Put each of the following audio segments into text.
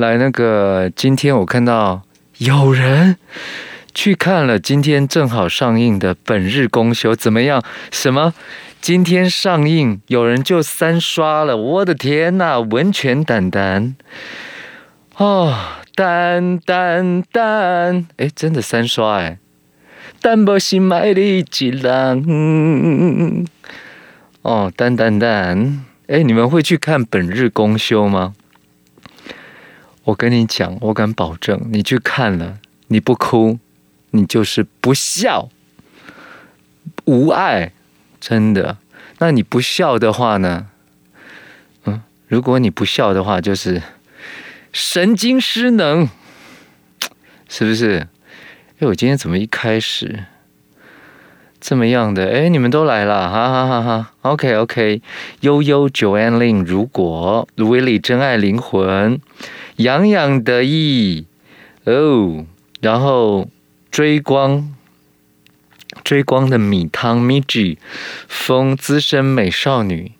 来，那个今天我看到有人去看了，今天正好上映的《本日公休》怎么样？什么？今天上映，有人就三刷了，我的天呐，文泉丹丹，哦，丹丹丹，哎，真的三刷哎，淡薄心爱的吉郎，哦，丹丹丹，哎，你们会去看《本日公休》吗？我跟你讲，我敢保证，你去看了，你不哭，你就是不孝，无爱。真的，那你不孝的话呢？嗯，如果你不孝的话，就是神经失能，是不是？哎，我今天怎么一开始这么样的？哎，你们都来了，哈哈哈哈！OK OK，悠悠 Joanne 林如果 Willie 真爱灵魂，洋洋得意哦，然后追光。追光的米汤 Miji，风资深美少女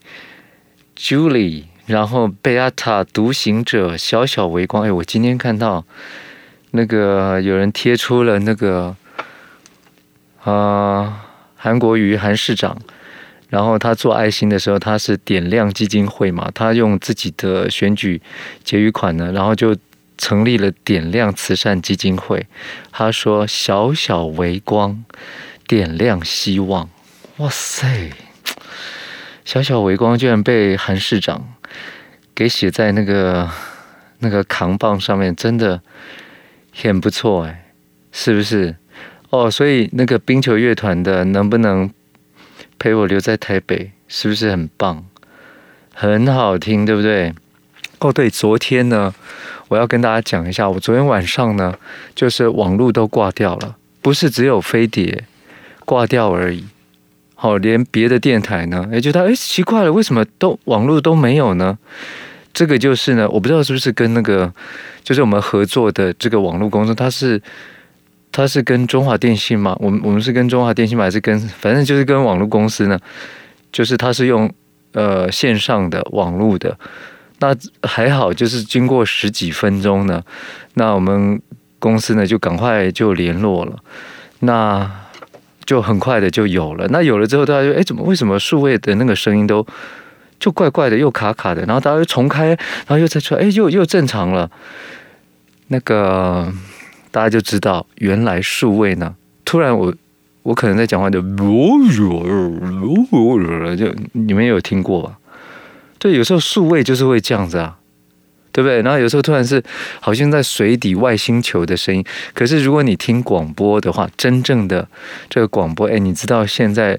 Julie，然后贝亚塔独行者小小微光。哎，我今天看到那个有人贴出了那个啊、韩国瑜韩市长，然后他做爱心的时候，他是点亮基金会嘛，他用自己的选举结余款呢，然后就成立了点亮慈善基金会。他说小小微光。点亮希望，哇塞！小小微光居然被韩市长给写在那个那个扛棒上面，真的很不错哎，是不是？哦，所以那个冰球乐团的能不能陪我留在台北？是不是很棒？很好听，对不对？哦，对，昨天呢，我要跟大家讲一下，我昨天晚上呢，就是网络都挂掉了，不是只有飞碟。挂掉而已，好，连别的电台呢，也觉得哎，奇怪了，为什么都网络都没有呢？这个就是呢，我不知道是不是跟那个，就是我们合作的这个网络公司，它是它是跟中华电信吗？我们我们是跟中华电信吗？还是跟反正就是跟网络公司呢？就是它是用呃线上的网络的，那还好，就是经过十几分钟呢，那我们公司呢就赶快就联络了，那。就很快的就有了，那有了之后，大家就哎，怎么为什么数位的那个声音都就怪怪的，又卡卡的，然后大家又重开，然后又再出来，哎，又又正常了。那个大家就知道，原来数位呢，突然我我可能在讲话就，就你们有听过吧？对，有时候数位就是会这样子啊。对不对？然后有时候突然是好像在水底外星球的声音。可是如果你听广播的话，真正的这个广播，哎，你知道现在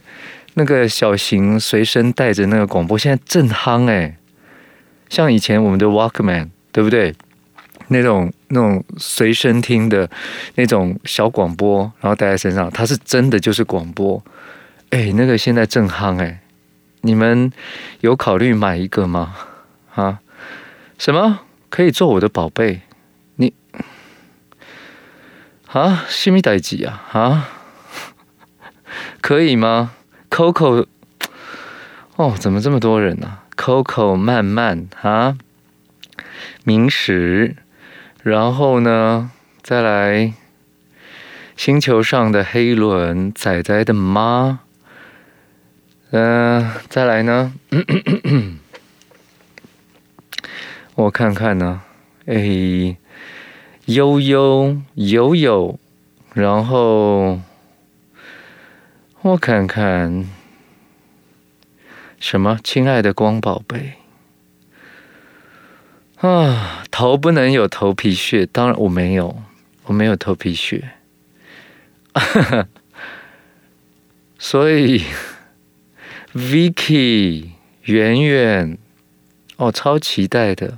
那个小型随身带着那个广播，现在正夯哎。像以前我们的 Walkman，对不对？那种那种随身听的那种小广播，然后带在身上，它是真的就是广播。哎，那个现在正夯哎。你们有考虑买一个吗？啊？什么可以做我的宝贝？你啊，西米代吉啊啊，可以吗？Coco，哦，怎么这么多人呢、？Coco 慢慢啊，明石，然后呢，再来星球上的黑轮仔仔的妈，嗯、再来呢？我看看呢，哎，悠悠悠悠，然后我看看。什么？亲爱的光宝贝。啊，头不能有头皮屑，当然我没有，我没有头皮屑，所以 Vicky 圆圆，哦，超期待的。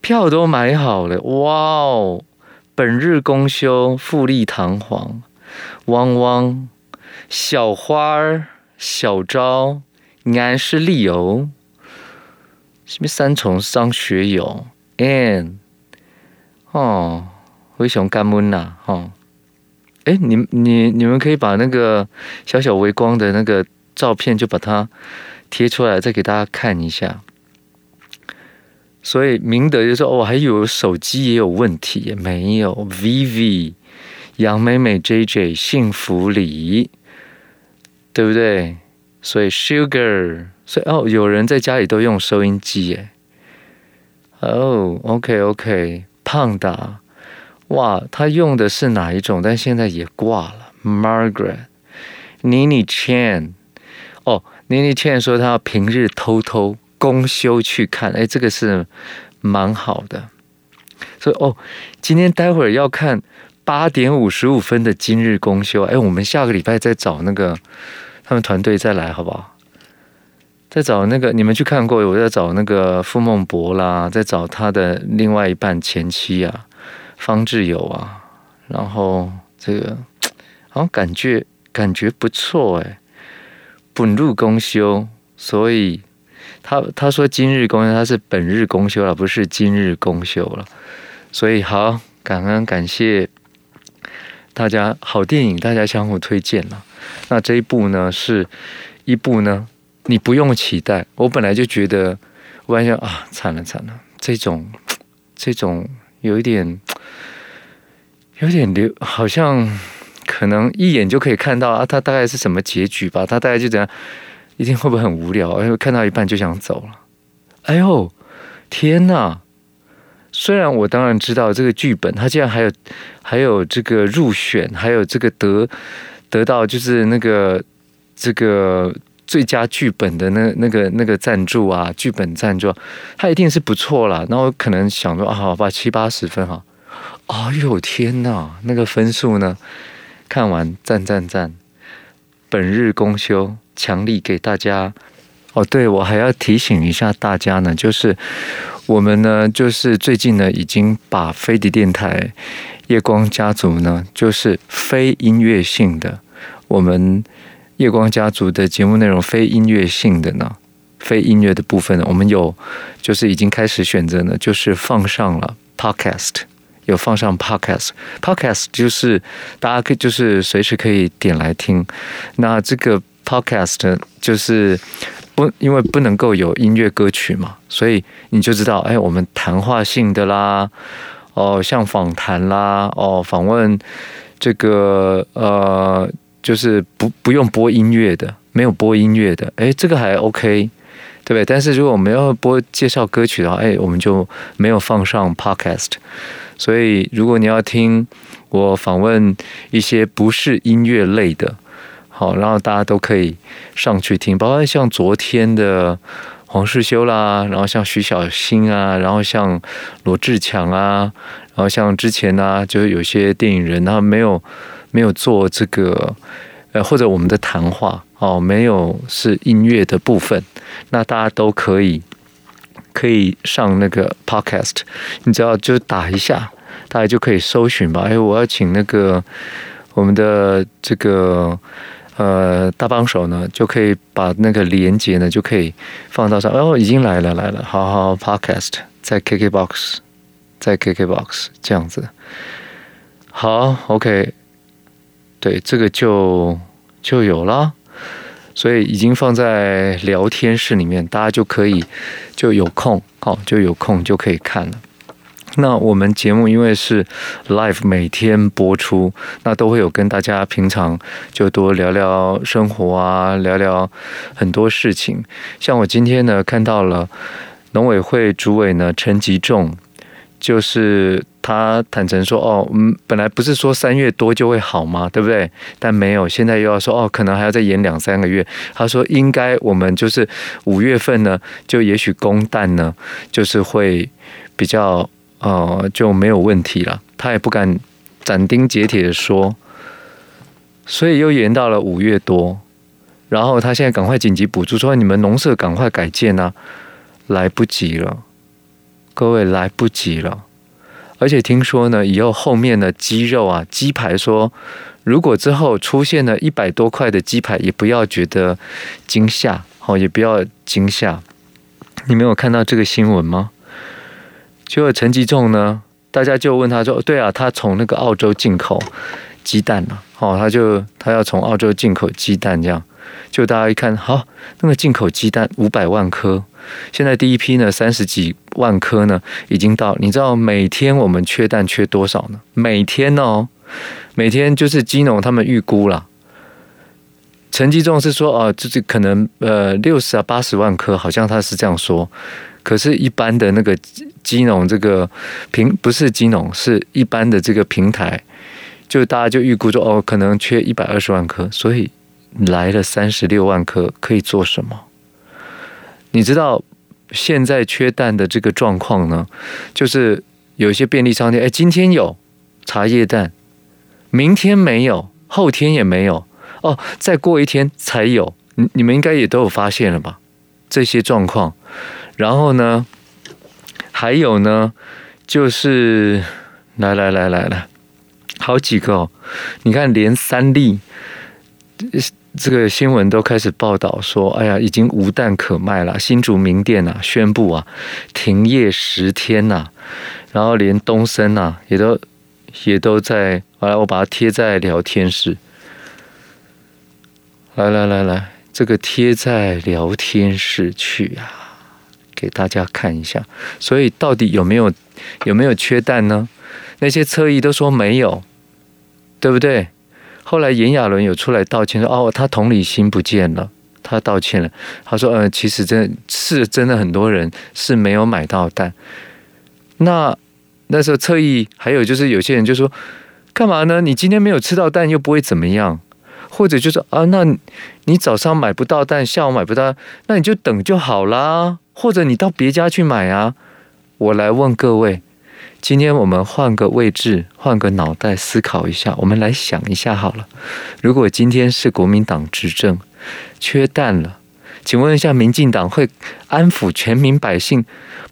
票都买好了，哇哦！本日公休，富丽堂皇，汪汪，小花儿，小昭，安是利什么三重商学友，and 哦，灰熊干闷呐，哈，哎，你你你们可以把那个小小微光的那个照片，就把它贴出来，再给大家看一下。所以明德就说：“哦，还有手机也有问题，没有。”Vivi、杨美美、JJ、幸福里，对不对？所以 Sugar，所以哦，有人在家里都用收音机耶。哦，OK OK，胖达，哇，他用的是哪一种？但现在也挂了。Margaret、Nini Chan，哦，Nini Chan 说他要平日偷偷。公休去看，哎，这个是蛮好的。所以哦，今天待会儿要看八点五十五分的今日公休。哎，我们下个礼拜再找那个他们团队再来，好不好？再找那个你们去看过，我在找那个傅孟博啦，再找他的另外一半前妻啊，方志友啊，然后这个好像感觉感觉不错哎，本日公休，所以。他他说今日公休，他是本日公休了，不是今日公休了。所以好，感恩感谢大家，好电影大家相互推荐了。那这一部呢，是一部呢，你不用期待。我本来就觉得，我还想啊，惨了惨了，这种这种有一点有点流，好像可能一眼就可以看到啊，他大概是什么结局吧？他大概就这样。一定会不会很无聊？哎，看到一半就想走了。哎呦，天哪！虽然我当然知道这个剧本，它竟然还有还有这个入选，还有这个得得到就是那个这个最佳剧本的那那个那个赞助啊，剧本赞助，它一定是不错啦。那我可能想说啊，好吧，七八十分哈。哎呦，天哪！那个分数呢？看完赞赞赞！本日公休。强力给大家哦，对，我还要提醒一下大家呢，就是我们呢，就是最近呢，已经把飞碟电台夜光家族呢，就是非音乐性的，我们夜光家族的节目内容非音乐性的呢，非音乐的部分呢，我们有就是已经开始选择呢，就是放上了 Podcast，有放上 Podcast，Podcast 就是大家可以就是随时可以点来听，那这个。Podcast 就是不，因为不能够有音乐歌曲嘛，所以你就知道，哎，我们谈话性的啦，哦，像访谈啦，哦，访问这个呃，就是不不用播音乐的，没有播音乐的，哎，这个还 OK，对不对？但是如果我们要播介绍歌曲的话，哎，我们就没有放上 Podcast。所以如果你要听我访问一些不是音乐类的。好，然后大家都可以上去听，包括像昨天的黄世修啦，然后像徐小新啊，然后像罗志强啊，然后像之前呢、就是有些电影人他没有没有做这个，呃，或者我们的谈话哦，没有是音乐的部分，那大家都可以可以上那个 podcast，你只要就打一下，大家就可以搜寻吧。哎，我要请那个我们的这个。呃，大帮手呢，就可以把那个连接呢，就可以放到上。哦，已经来了，来了，好好，Podcast 在 KKBOX，在 KKBOX 这样子。好，OK，对，这个就就有了，所以已经放在聊天室里面，大家就可以就有空，好，就有空就可以看了。那我们节目因为是 live 每天播出，那都会有跟大家平常就多聊聊生活啊，聊聊很多事情。像我今天呢看到了农委会主委呢陈吉仲，就是他坦诚说哦，嗯，本来不是说三月多就会好吗？对不对？但没有，现在又要说哦，可能还要再延两三个月。他说应该我们就是五月份呢，就也许公蛋呢，就是会比较。呃，就没有问题了。他也不敢斩钉截铁的说，所以又延到了五月多。然后他现在赶快紧急补助，说你们农舍赶快改建啊，来不及了，各位来不及了。而且听说呢，以后后面的鸡肉啊，鸡排说，如果之后出现了一百多块的鸡排，也不要觉得惊吓，好，也不要惊吓。你没有看到这个新闻吗？结果陈吉仲呢，大家就问他说：“对啊，他从那个澳洲进口鸡蛋了，哦，他就他要从澳洲进口鸡蛋这样。就大家一看，好，那个进口鸡蛋五百万颗，现在第一批呢三十几万颗呢已经到，你知道每天我们缺蛋缺多少呢？每天哦，每天就是基农他们预估了。陈吉仲是说哦，就是可能呃六十啊八十万颗，好像他是这样说。可是，一般的那个金融这个平不是金融，是一般的这个平台，就大家就预估说哦，可能缺一百二十万颗，所以来了三十六万颗，可以做什么？你知道现在缺蛋的这个状况呢？就是有一些便利商店，哎，今天有茶叶蛋，明天没有，后天也没有。哦，再过一天才有，你你们应该也都有发现了吧？这些状况，然后呢，还有呢，就是来来来来来，好几个哦，你看连三立这个新闻都开始报道说，哎呀，已经无蛋可卖了。新竹名店啊，宣布啊，停业十天呐、然后连东森啊，也都也都在，来，我把它贴在聊天室。来来来来，这个贴在聊天室去啊，给大家看一下。所以到底有没有有没有缺蛋呢？那些侧翼都说没有，对不对？后来炎亚纶有出来道歉说：“哦，他同理心不见了，他道歉了。”他说：“呃，其实真是真的很多人是没有买到蛋。”那那时候侧翼还有就是有些人就说：“干嘛呢？你今天没有吃到蛋又不会怎么样。”或者就是啊，那你早上买不到蛋，下午买不到，那你就等就好啦。或者你到别家去买啊。我来问各位，今天我们换个位置，换个脑袋思考一下，我们来想一下好了。如果今天是国民党执政，缺蛋了，请问一下，民进党会安抚全民百姓，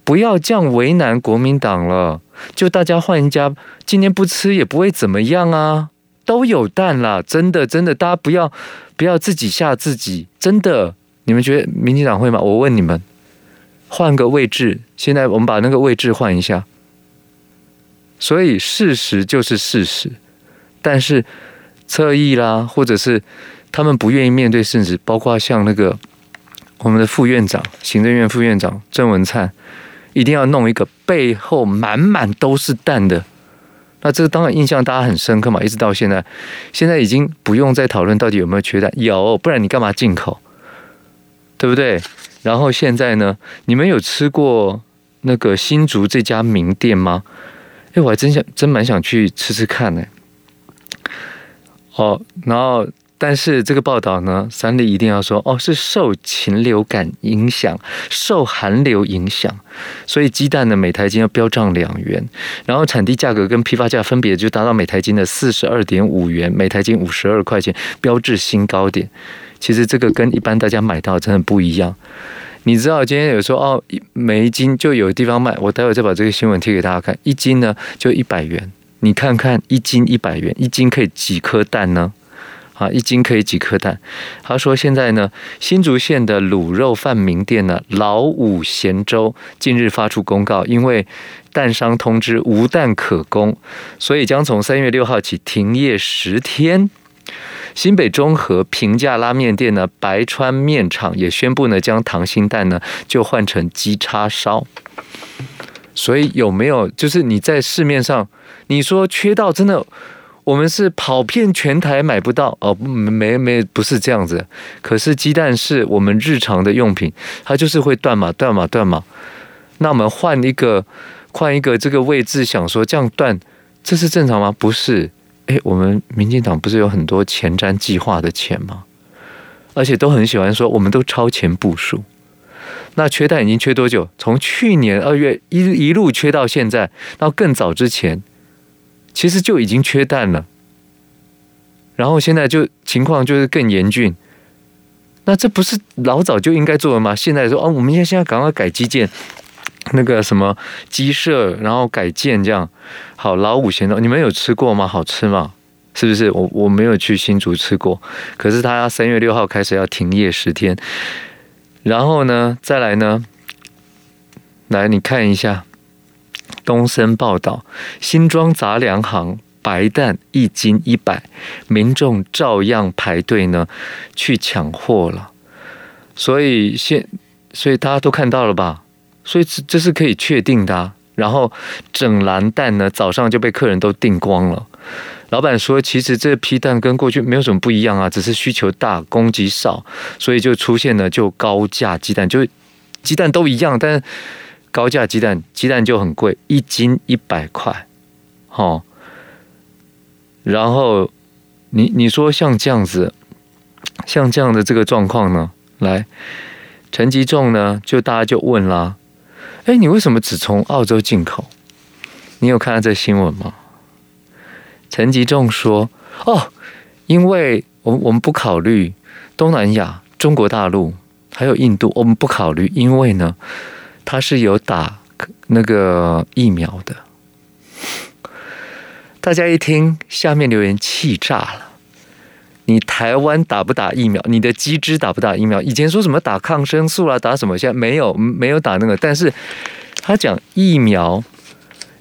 不要这样为难国民党了，就大家换一家，今天不吃也不会怎么样啊。都有蛋啦，真的真的，大家不要不要自己吓自己，真的，你们觉得民进党会吗？我问你们，换个位置，现在我们把那个位置换一下。所以事实就是事实，但是侧翼啦，或者是他们不愿意面对事实，包括像那个我们的副院长、行政院副院长郑文灿，一定要弄一个背后满满都是蛋的。那这个当然印象大家很深刻嘛，一直到现在，现在已经不用再讨论到底有没有缺蛋，有，不然你干嘛进口，对不对？然后现在呢，你们有吃过那个新竹这家名店吗？哎，我还真想，真蛮想去吃吃看呢。哦，然后。但是这个报道呢，三立一定要说哦，是受禽流感影响，受寒流影响，所以鸡蛋呢，每台斤要飙涨两元，然后产地价格跟批发价分别就达到每台斤的四十二点五元，每台斤五十二块钱，标志新高点。其实这个跟一般大家买到真的不一样。你知道今天有说哦，每一斤就有地方卖，我待会再把这个新闻贴给大家看，一斤呢就一百元，你看看一斤一百元，一斤可以几颗蛋呢？啊，一斤可以几颗蛋？他说现在呢，新竹县的卤肉饭名店呢，老五咸粥近日发出公告，因为蛋商通知无蛋可供，所以将从三月六号起停业十天。新北中和平价拉面店呢，白川面厂也宣布呢，将溏心蛋呢就换成鸡叉烧。所以有没有就是你在市面上你说缺到真的？我们是跑遍全台买不到哦，没没不是这样子。可是鸡蛋是我们日常的用品，它就是会断嘛断嘛断嘛。那我们换一个换一个这个位置，想说这样断，这是正常吗？不是。诶，我们民进党不是有很多前瞻计划的钱吗？而且都很喜欢说我们都超前部署。那缺蛋已经缺多久？从去年二月一一路缺到现在，到更早之前。其实就已经缺蛋了，然后现在就情况就是更严峻。那这不是老早就应该做的吗？现在说哦，我们现在现在赶快改基建，那个什么鸡舍，然后改建这样。好，老五咸粥，你们有吃过吗？好吃吗？是不是？我我没有去新竹吃过，可是他三月六号开始要停业十天，然后呢，再来呢，来你看一下。东森报道，新庄杂粮行白蛋一斤一百，民众照样排队呢去抢货了。所以现，所以大家都看到了吧？所以这这是可以确定的啊。然后整篮蛋呢，早上就被客人都订光了。老板说，其实这批蛋跟过去没有什么不一样啊，只是需求大，供给少，所以就出现了就高价鸡蛋，就鸡蛋都一样，但高价鸡蛋鸡蛋就很贵，一斤一百块，哦。然后你你说像这样子，像这样的这个状况呢，来陈吉仲呢，就大家就问啦，哎，你为什么只从澳洲进口？你有看到这新闻吗？陈吉仲说：“哦，因为我们我们不考虑东南亚、中国大陆还有印度，我们不考虑，因为呢，他是有打那个疫苗的。”大家一听，下面留言气炸了。你台湾打不打疫苗？你的鸡只打不打疫苗？以前说什么打抗生素啦，打什么？现在没有，没有打那个。但是他讲疫苗，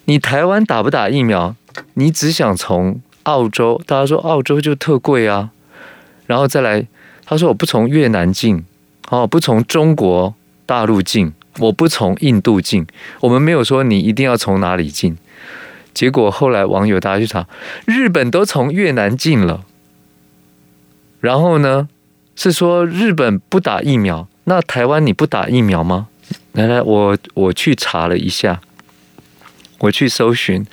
你台湾打不打疫苗？你只想从澳洲，大家说澳洲就特贵啊，然后再来，他说我不从越南进，哦，不从中国大陆进，我不从印度进，我们没有说你一定要从哪里进。结果后来网友大家去查，日本都从越南进了，然后呢是说日本不打疫苗，那台湾你不打疫苗吗？来来，我我去查了一下，我去搜寻。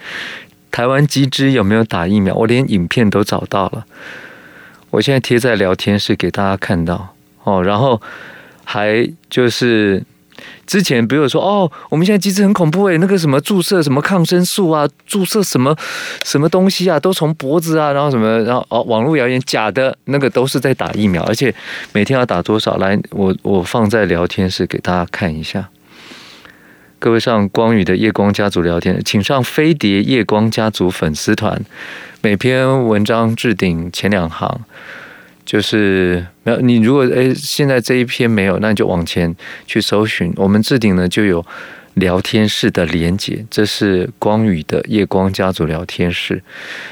台湾机制有没有打疫苗？我连影片都找到了，我现在贴在聊天室给大家看到哦。然后还就是之前比如说哦，我们现在机制很恐怖诶，那个什么注射什么抗生素啊，注射什么什么东西啊，都从脖子啊，然后什么，然后哦，网络谣言假的，那个都是在打疫苗，而且每天要打多少？来，我我放在聊天室给大家看一下。各位上光宇的夜光家族聊天，请上飞碟夜光家族粉丝团。每篇文章置顶前两行，就是没有你。如果诶现在这一篇没有，那你就往前去搜寻。我们置顶呢就有聊天室的连接，这是光宇的夜光家族聊天室。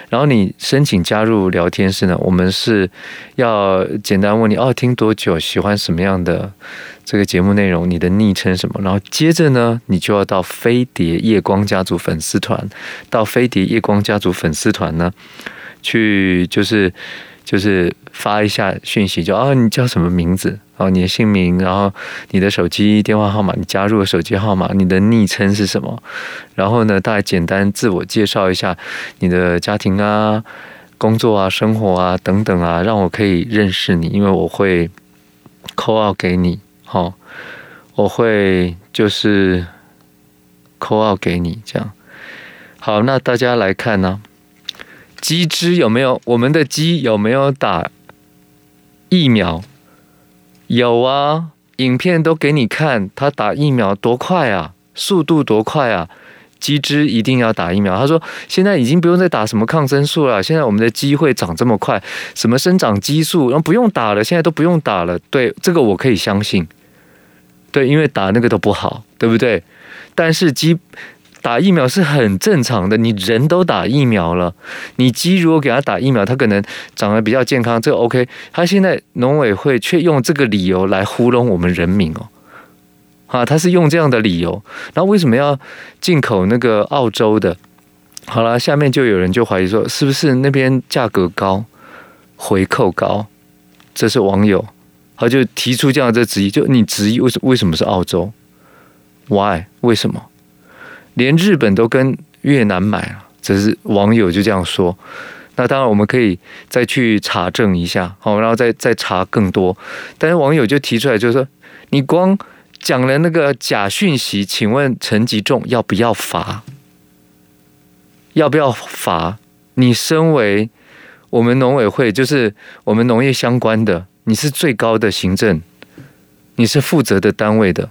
然后你申请加入聊天室呢，我们是要简单问你哦，听多久，喜欢什么样的。这个节目内容，你的昵称什么？然后接着呢，你就要到飞碟夜光家族粉丝团，到飞碟夜光家族粉丝团呢，去就是就是发一下讯息，就啊，你叫什么名字？哦，你的姓名，然后你的手机电话号码，你加入的手机号码，你的昵称是什么？然后呢，大概简单自我介绍一下你的家庭啊、工作啊、生活啊等等啊，让我可以认识你，因为我会 call out 给你。好，我会就是 call out 给你这样。好，那大家来看呢，鸡只有没有？我们的鸡有没有打疫苗？有啊，影片都给你看，他打疫苗多快啊，速度多快啊！鸡只一定要打疫苗。他说现在已经不用再打什么抗生素了，现在我们的鸡会长这么快，什么生长激素，然后不用打了，现在都不用打了。对，这个我可以相信。对，因为打那个都不好，对不对？但是鸡打疫苗是很正常的，你人都打疫苗了，你鸡如果给它打疫苗，它可能长得比较健康，这个 OK。他现在农委会却用这个理由来糊弄我们人民哦，啊，他是用这样的理由，那为什么要进口那个澳洲的？好了，下面就有人就怀疑说，是不是那边价格高，回扣高？这是网友。他就提出这样的质疑，就你质疑为什为什么是澳洲？Why？为什么？连日本都跟越南买了，只是网友就这样说。那当然我们可以再去查证一下，好，然后再再查更多。但是网友就提出来，就是说你光讲了那个假讯息，请问陈吉仲要不要罚？要不要罚？你身为我们农委会，就是我们农业相关的。你是最高的行政，你是负责的单位的，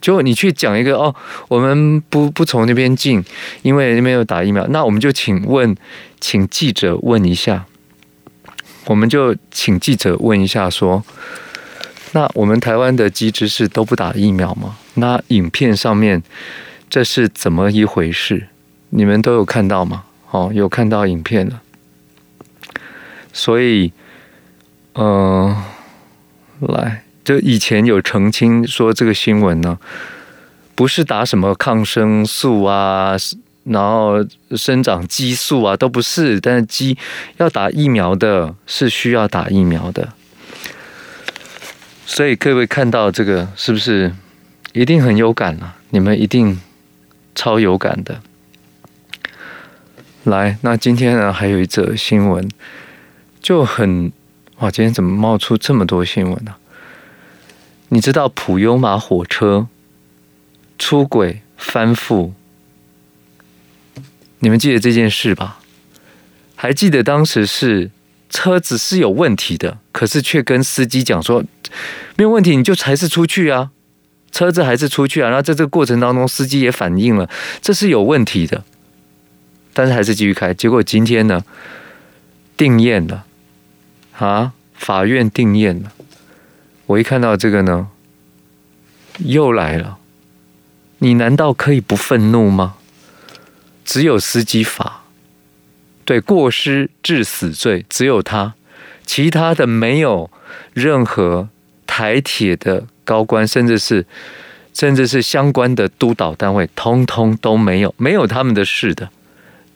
就你去讲一个哦，我们不不从那边进，因为那边有打疫苗。那我们就请问，请记者问一下，我们就请记者问一下，说，那我们台湾的鸡只是都不打疫苗吗？那影片上面这是怎么一回事？你们都有看到吗？哦，有看到影片了。所以，嗯、来，就以前有澄清说这个新闻呢，不是打什么抗生素啊，然后生长激素啊，都不是。但是鸡要打疫苗的，是需要打疫苗的。所以各位看到这个，是不是一定很有感啊？你们一定超有感的。来，那今天呢，还有一则新闻。就很哇！今天怎么冒出这么多新闻呢、你知道普悠玛火车出轨翻覆？你们记得这件事吧？还记得当时是车子是有问题的，可是却跟司机讲说没有问题，你就还是出去啊，车子还是出去啊。然后在这个过程当中，司机也反映了这是有问题的，但是还是继续开。结果今天呢，定验了。啊！法院定谳了。我一看到这个呢，又来了。你难道可以不愤怒吗？只有司机法，对，过失致死罪只有他，其他的没有任何台铁的高官，甚至是甚至是相关的督导单位，通通都没有，没有他们的事的。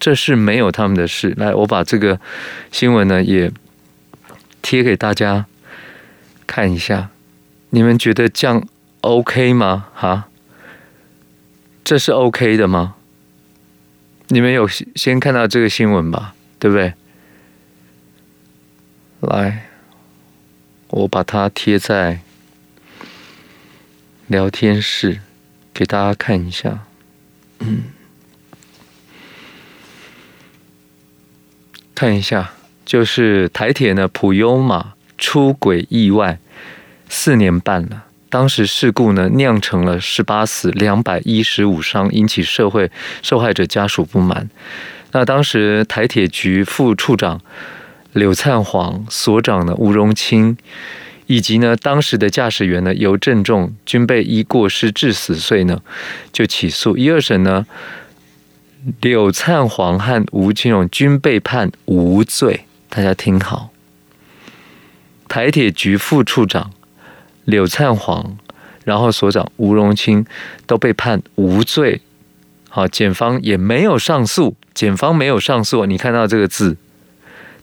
这是没有他们的事。来，我把这个新闻呢也。贴给大家看一下，你们觉得这样 OK 吗？哈，这是 OK 的吗？你们有先看到这个新闻吧？对不对？来，我把它贴在聊天室，给大家看一下。嗯，看一下。就是台铁呢，普悠玛出轨意外四年半了。当时事故呢酿成了十八死两百一十五伤，引起社会受害者家属不满。那当时台铁局副处长柳灿煌、所长呢吴荣清，以及呢当时的驾驶员呢尤正仲，均被依过失致死罪呢就起诉。一二审呢，柳灿煌和吴清荣均被判无罪。大家听好，台铁局副处长柳灿煌，然后所长吴荣清都被判无罪。好，检方也没有上诉，检方没有上诉。你看到这个字，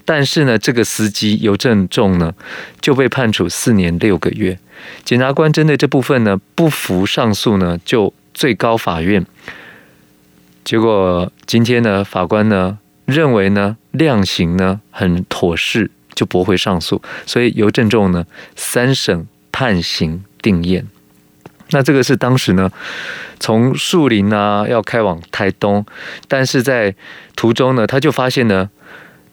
但是呢，这个司机尤正仲呢就被判处四年六个月。检察官针对这部分呢不服上诉呢，就最高法院。结果今天呢，法官呢。认为呢量刑呢很妥适，就驳回上诉，所以尤正仲呢三审判刑定谳。那这个是当时呢从树林啊要开往台东，但是在途中呢他就发现呢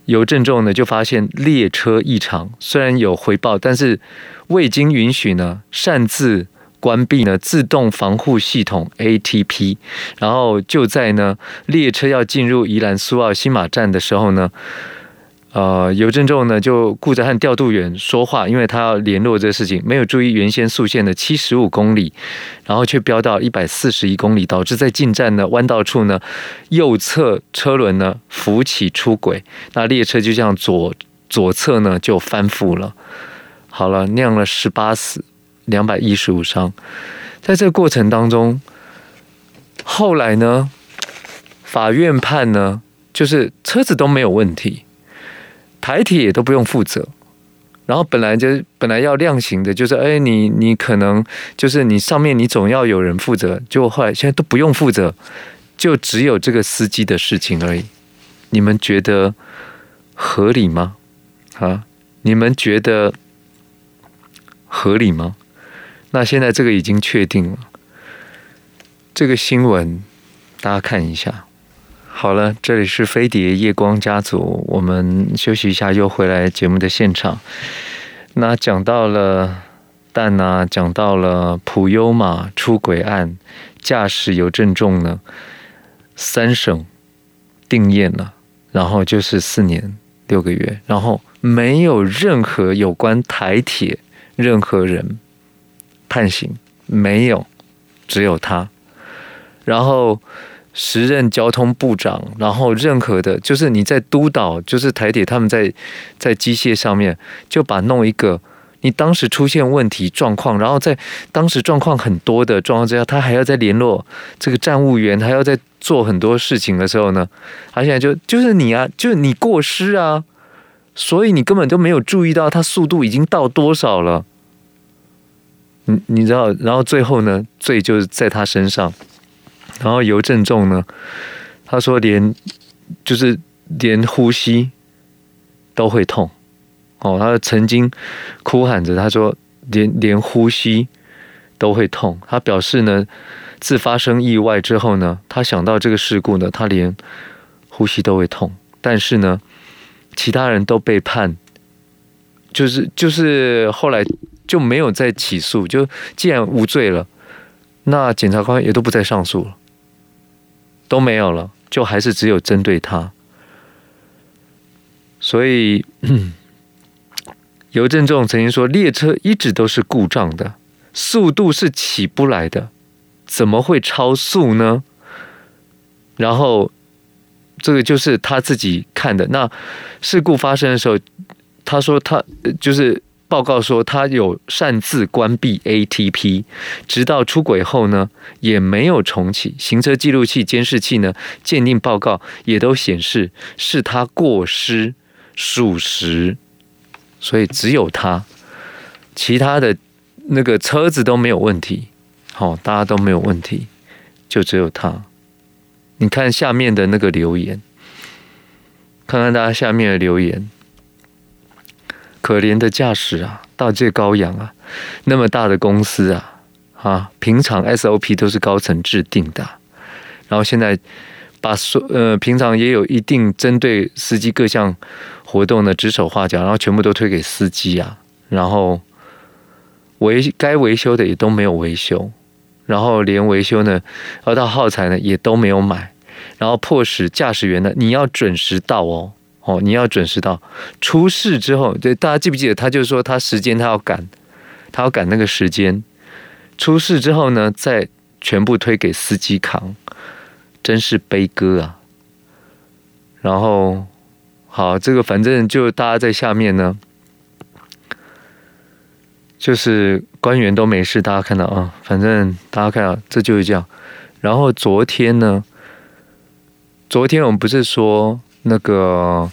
尤正仲呢就发现列车异常，虽然有回报，但是未经允许呢擅自。关闭呢自动防护系统 ATP，然后就在呢列车要进入宜兰苏澳新马站的时候呢，呃，尤正仲呢就顾着和调度员说话，因为他要联络这个事情，没有注意原先速限的七十五公里，然后却飙到一百四十一公里，导致在进站的弯道处呢右侧车轮呢浮起出轨，那列车就这样左左侧呢就翻覆了，好了，酿了十八死。两百一十五伤，在这个过程当中，后来呢，法院判呢，就是车子都没有问题，台铁也都不用负责，然后本来就本来要量刑的，就是哎，你你可能就是你上面你总要有人负责，就后来现在都不用负责，就只有这个司机的事情而已。你们觉得合理吗？啊，你们觉得合理吗？那现在这个已经确定了，这个新闻大家看一下。好了，这里是飞碟夜光家族，我们休息一下，又回来节目的现场。那讲到了但呢，讲到了普悠玛出轨案，驾驶尤正仲呢，三审定谳了，然后就是四年六个月，然后没有任何有关台铁任何人。判刑没有，只有他。然后时任交通部长，然后任何的，就是你在督导，就是台铁他们在在机械上面就把弄一个，你当时出现问题状况，然后在当时状况很多的状况之下，他还要再联络这个站务员，还要再做很多事情的时候呢，他现在就就是你啊，就是你过失啊，所以你根本就没有注意到他速度已经到多少了。你你知道，然后最后呢，罪就在他身上。然后尤正仲呢，他说连就是连呼吸都会痛哦，他曾经哭喊着，他说连连呼吸都会痛。他表示呢，自发生意外之后呢，他想到这个事故呢，他连呼吸都会痛。但是呢，其他人都被判，就是就是后来就没有再起诉，就既然无罪了，那检察官也都不再上诉了。都没有了，就还是只有针对他。所以，尤正仲曾经说，列车一直都是故障的，速度是起不来的，怎么会超速呢？然后，这个就是他自己看的。那事故发生的时候，他说他就是。报告说，他有擅自关闭 ATP，直到出轨后呢，也没有重启。行车记录器、监视器呢，鉴定报告也都显示是他过失属实，所以只有他，其他的那个车子都没有问题，好，大家都没有问题，就只有他。你看下面的那个留言，看看大家下面的留言。可怜的驾驶啊，大介高阳啊，那么大的公司啊，啊，平常 SOP 都是高层制定的，然后现在把所呃平常也有一定针对司机各项活动的指手画脚，然后全部都推给司机啊，然后维该维修的也都没有维修，然后连维修呢，而到耗材呢也都没有买，然后迫使驾驶员呢，你要准时到哦。哦，你要准时到。出事之后，对大家记不记得？他就说他时间他要赶，他要赶那个时间。出事之后呢，再全部推给司机扛，真是悲歌啊。然后，好，这个反正就大家在下面呢，就是官员都没事，大家看到啊，反正大家看到这就是这样。然后昨天呢，昨天我们不是说那个。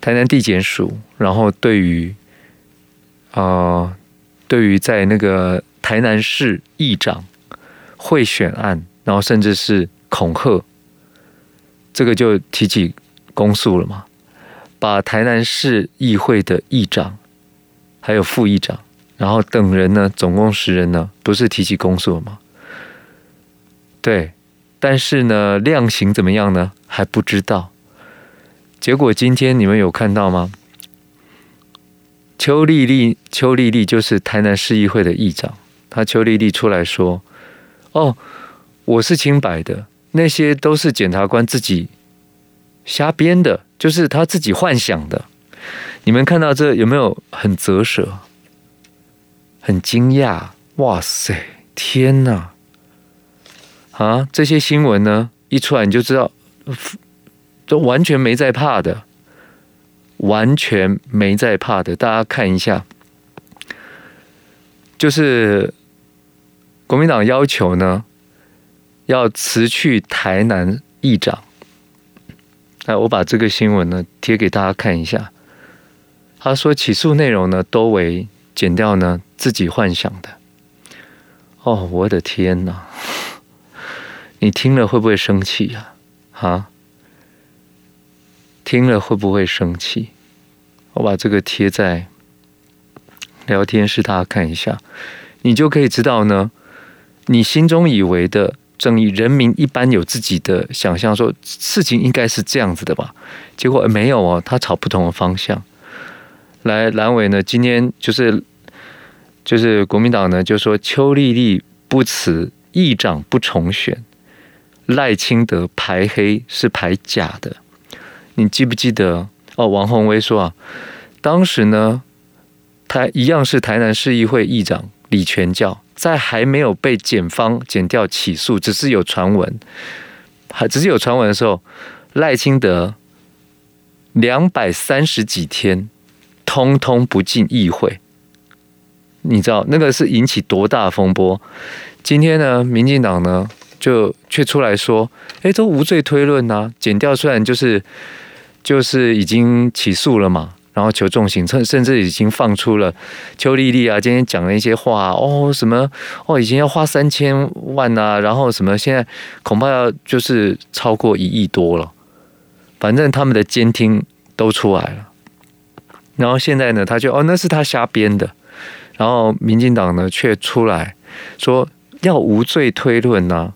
台南地检署，然后对于啊、呃，对于在那个台南市议长贿选案，然后甚至是恐吓，这个就提起公诉了嘛？把台南市议会的议长还有副议长，然后等人呢，总共十人呢，不是提起公诉了吗？对，但是呢，量刑怎么样呢？还不知道。结果今天你们有看到吗？邱丽丽，邱丽丽就是台南市议会的议长，她邱丽丽出来说：“哦，我是清白的，那些都是检察官自己瞎编的，就是他自己幻想的。”你们看到这有没有很啧舌？很惊讶？哇塞，天哪！啊，这些新闻呢，一出来你就知道。都完全没在怕的，完全没在怕的。大家看一下，就是国民党要求呢，要辞去台南议长。那，我把这个新闻呢贴给大家看一下。他说起诉内容呢都为剪掉呢自己幻想的。哦，我的天哪！你听了会不会生气呀？啊？听了会不会生气？我把这个贴在聊天室，大家看一下，你就可以知道呢。你心中以为的正义，人民一般有自己的想象，说事情应该是这样子的吧？结果没有哦，他朝不同的方向来。蓝委呢，今天就是就是国民党呢，就说邱丽丽不辞议长不重选，赖清德排黑是排假的。你记不记得哦？王鸿薇说啊，当时呢，他一样是台南市议会议长李全教，在还没有被检方检调起诉，只是有传闻，还只是有传闻的时候，赖清德两百三十几天，通通不进议会。你知道那个是引起多大风波？今天呢，民进党呢就却出来说，哎，都无罪推论呐、啊，检掉虽然就是就是已经起诉了嘛。然后求重刑，甚甚至已经放出了邱丽丽啊，今天讲了一些话哦，什么哦，以前要花三千万呐、然后什么现在恐怕要就是超过一亿多了，反正他们的监听都出来了。然后现在呢，他就哦，那是他瞎编的。然后民进党呢，却出来说要无罪推论呐、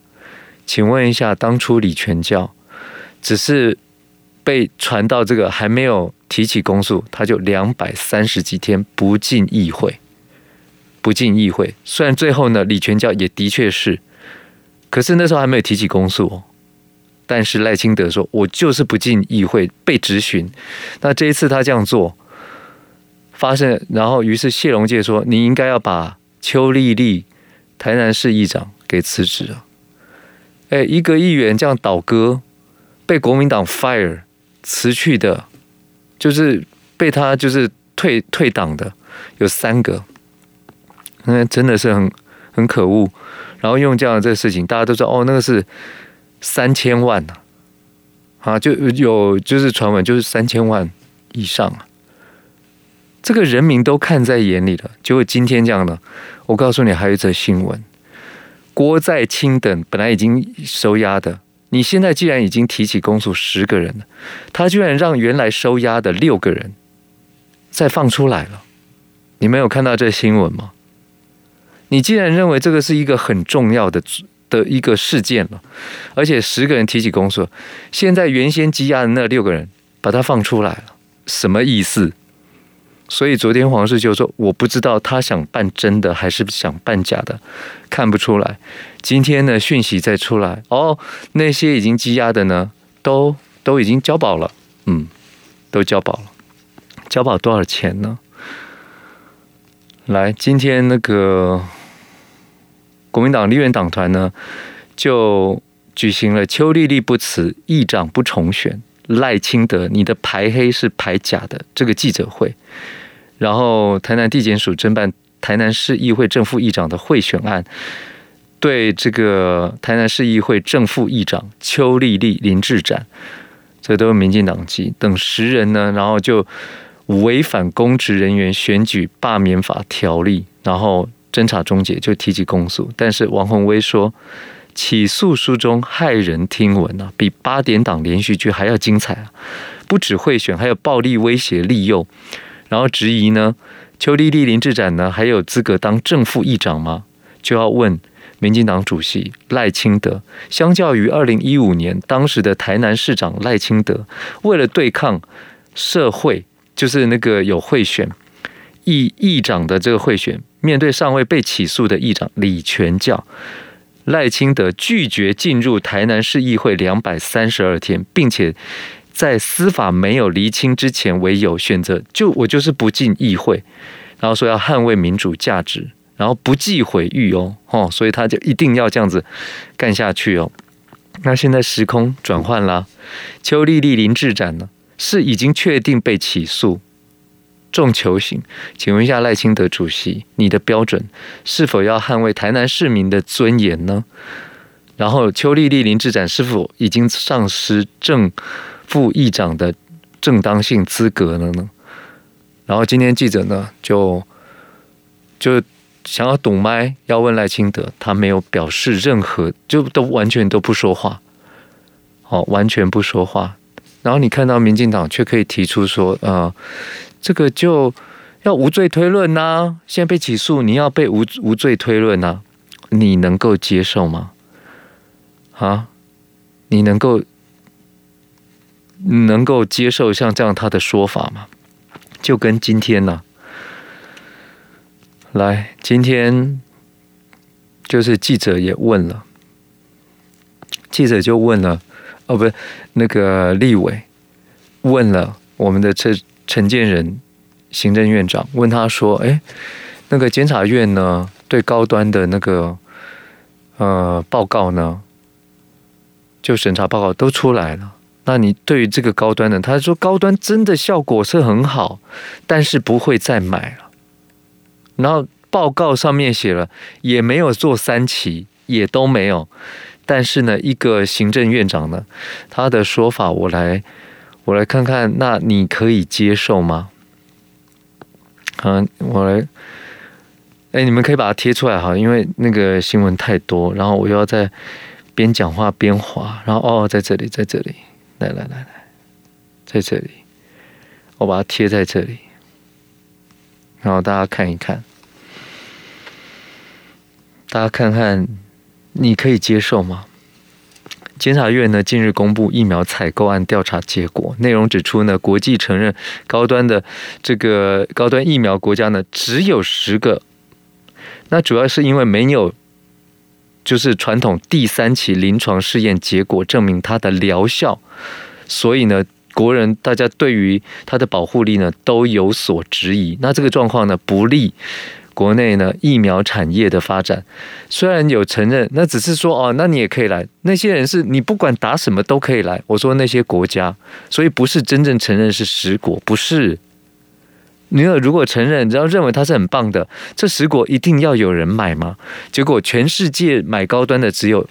请问一下，当初李全教只是被传到这个还没有。提起公诉，他就两百三十几天不进议会，不进议会。虽然最后呢，李全教也的确是，可是那时候还没有提起公诉。但是赖清德说：“我就是不进议会，被质询。”那这一次他这样做，发生，然后于是谢龙介说：“你应该要把邱丽丽台南市议长给辞职了。”哎，一个议员这样倒戈，被国民党 fire 辞去的。就是被他就是退退党的有三个，那真的是很很可恶。然后用这样的这个事情，大家都知道哦，那个是三千万呐，啊，就有就是传闻就是三千万以上啊。这个人民都看在眼里了，结果今天这样的，我告诉你，还有一则新闻，郭在清等本来已经收押的。你现在既然已经提起公诉十个人了，他居然让原来收押的六个人再放出来了，你没有看到这新闻吗？你既然认为这个是一个很重要的的一个事件了，而且十个人提起公诉，现在原先羁押的那六个人把他放出来了，什么意思？所以昨天黄世就说：“我不知道他想办真的还是想办假的，看不出来。”今天的，讯息再出来哦，那些已经积压的呢，都都已经交保了，嗯，都交保了。交保多少钱呢？来，今天那个国民党立院党团呢，就举行了邱丽丽不辞，议长不重选，赖清德你的排黑是排假的这个记者会。然后，台南地检署侦办台南市议会正副议长的贿选案，对这个台南市议会正副议长邱丽丽、林志展，这都是民进党籍等十人呢，然后就违反公职人员选举罢免法条例，然后侦查终结就提起公诉。但是王鸿薇说，起诉书中骇人听闻啊，比八点档连续剧还要精彩啊！不止贿选，还有暴力威胁、利诱。然后质疑呢，邱丽丽、林志展呢还有资格当正副议长吗？就要问民进党主席赖清德。相较于二零一五年当时的台南市长赖清德，为了对抗社会，就是那个有贿选议议长的这个贿选，面对尚未被起诉的议长李全教，赖清德拒绝进入台南市议会两百三十二天，并且。在司法没有厘清之前为由选择，就我就是不进议会，然后说要捍卫民主价值，然后不计毁誉哦，哦，所以他就一定要这样子干下去哦。那现在时空转换了，邱丽丽、林志展呢是已经确定被起诉，重求刑。请问一下赖清德主席，你的标准是否要捍卫台南市民的尊严呢？然后邱丽丽、林志展是否已经丧失正？副议长的正当性资格了呢？然后今天记者呢就就想要堵麦，要问赖清德，他没有表示任何，就都完全都不说话，哦，完全不说话。然后你看到民进党却可以提出说，呃，这个就要无罪推论呐、现在被起诉，你要被无无罪推论呐、你能够接受吗？啊，你能够？能够接受像这样他的说法吗？就跟今天呢、来，今天就是记者也问了，记者就问了，哦，不是那个立委问了我们的陈陈建仁行政院长，问他说，哎，那个检察院呢，对高端的那个呃报告呢，就审查报告都出来了。那你对于这个高端的，他说高端真的效果是很好，但是不会再买了。然后报告上面写了，也没有做三期，也都没有。但是呢，一个行政院长呢，他的说法我来我来看看，那你可以接受吗？嗯，我来，哎，你们可以把它贴出来哈，因为那个新闻太多，然后我又要在边讲话边滑，然后哦，在这里，在这里。来来来来，在这里，我把它贴在这里，然后大家看一看，大家看看，你可以接受吗？监察院呢近日公布疫苗采购案调查结果，内容指出呢，国际承认高端的这个高端疫苗国家呢只有十个，那主要是因为没有。就是传统第三期临床试验结果证明它的疗效，所以呢，国人大家对于它的保护力呢都有所质疑。那这个状况呢不利国内呢疫苗产业的发展。虽然有承认，那只是说哦，那你也可以来。那些人是你不管打什么都可以来。我说那些国家，所以不是真正承认是十国，不是。你如果承认，然后认为它是很棒的，这十国一定要有人买吗？结果全世界买高端的只有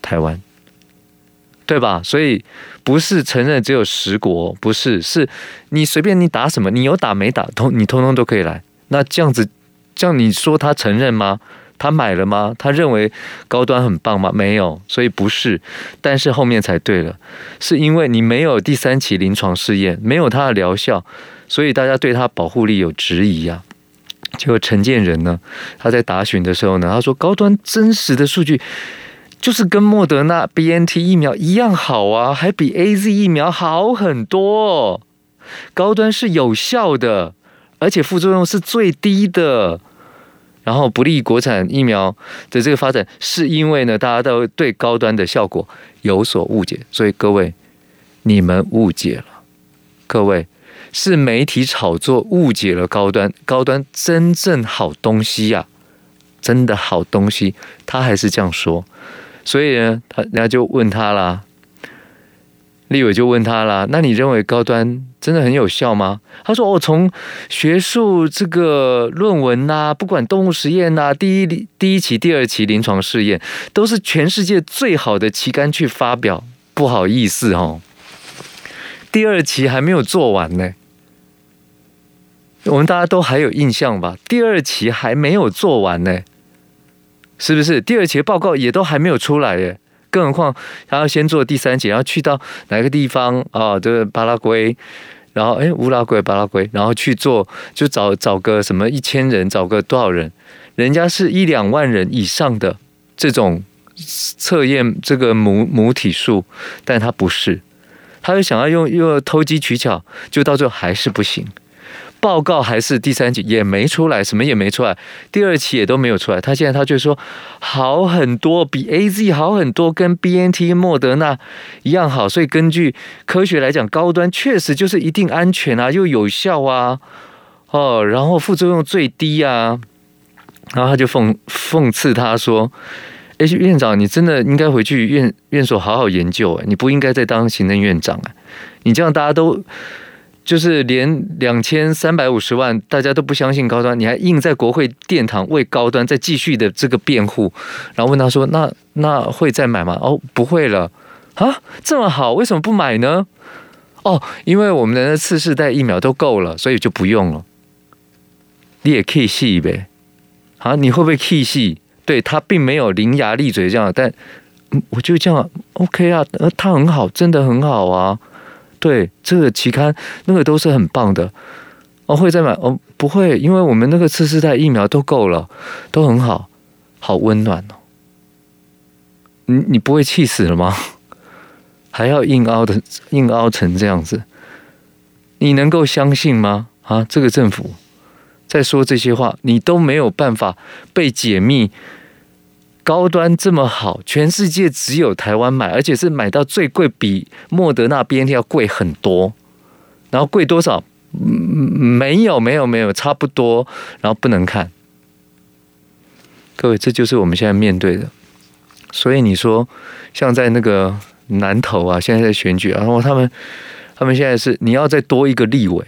台湾，对吧？所以不是承认只有十国，不是，是你随便你打什么，你有打没打，通你通通都可以来。那这样子，这样你说他承认吗？他买了吗？他认为高端很棒吗？没有，所以不是。但是后面才对了，是因为你没有第三期临床试验，没有它的疗效。所以大家对他保护力有质疑呀、啊。结果陈建仁呢，他在答询的时候呢，他说高端真实的数据就是跟莫德纳 BNT 疫苗一样好啊，还比 AZ 疫苗好很多。高端是有效的，而且副作用是最低的。然后不利国产疫苗的这个发展，是因为呢，大家都对高端的效果有所误解。所以各位，你们误解了，各位。是媒体炒作误解了高端，高端真正好东西呀、啊，真的好东西，他还是这样说，所以呢，他人家就问他啦，立委就问他啦，那你认为高端真的很有效吗？他说：“我、哦、从学术这个论文呐、不管动物实验呐、第一第一期、第二期临床试验，都是全世界最好的期刊去发表。不好意思哦，第二期还没有做完呢。”我们大家都还有印象吧？第二期还没有做完呢，是不是？第二期的报告也都还没有出来耶，更何况他要先做第三期，然后去到哪个地方啊？这个巴拉圭，然后哎，乌拉圭、巴拉圭，然后去做，就找找个什么一千人，找个多少人？人家是一两万人以上的这种测验这个母母体数，但他不是，他又想要用又偷机取巧，就到最后还是不行。报告还是第三期也没出来，什么也没出来，第二期也都没有出来。他现在他就说好很多，比 AZ 好很多，跟 BNT、莫德纳一样好。所以根据科学来讲，高端确实就是一定安全啊，又有效啊，哦，然后副作用最低啊。然后他就讽讽刺他说：“哎，院长，你真的应该回去院院所好好研究，你不应该再当行政院长啊，你这样大家都。”就是连两千三百五十万大家都不相信高端，你还硬在国会殿堂为高端再继续的这个辩护，然后问他说：“那那会再买吗？”哦，不会了啊，这么好，为什么不买呢？哦，因为我们的次世代疫苗都够了，所以就不用了。你也可以细呗，啊，你会不会气细？对，他并没有伶牙俐嘴这样，但我就这样 OK 啊，他很好，真的很好啊。对，这个期刊那个都是很棒的哦，会再买哦？不会，因为我们那个次世代疫苗都够了，都很好，好温暖哦。你你不会气死了吗？还要硬凹的，硬凹成这样子，你能够相信吗？啊，这个政府在说这些话，你都没有办法被解密。高端这么好，全世界只有台湾买，而且是买到最贵，比莫德纳 BNT 要贵很多。然后贵多少？嗯没有，没有，没有，差不多。然后不能看。各位，这就是我们现在面对的。所以你说，像在那个南投啊，现在在选举啊，然后他们他们现在是你要再多一个立委，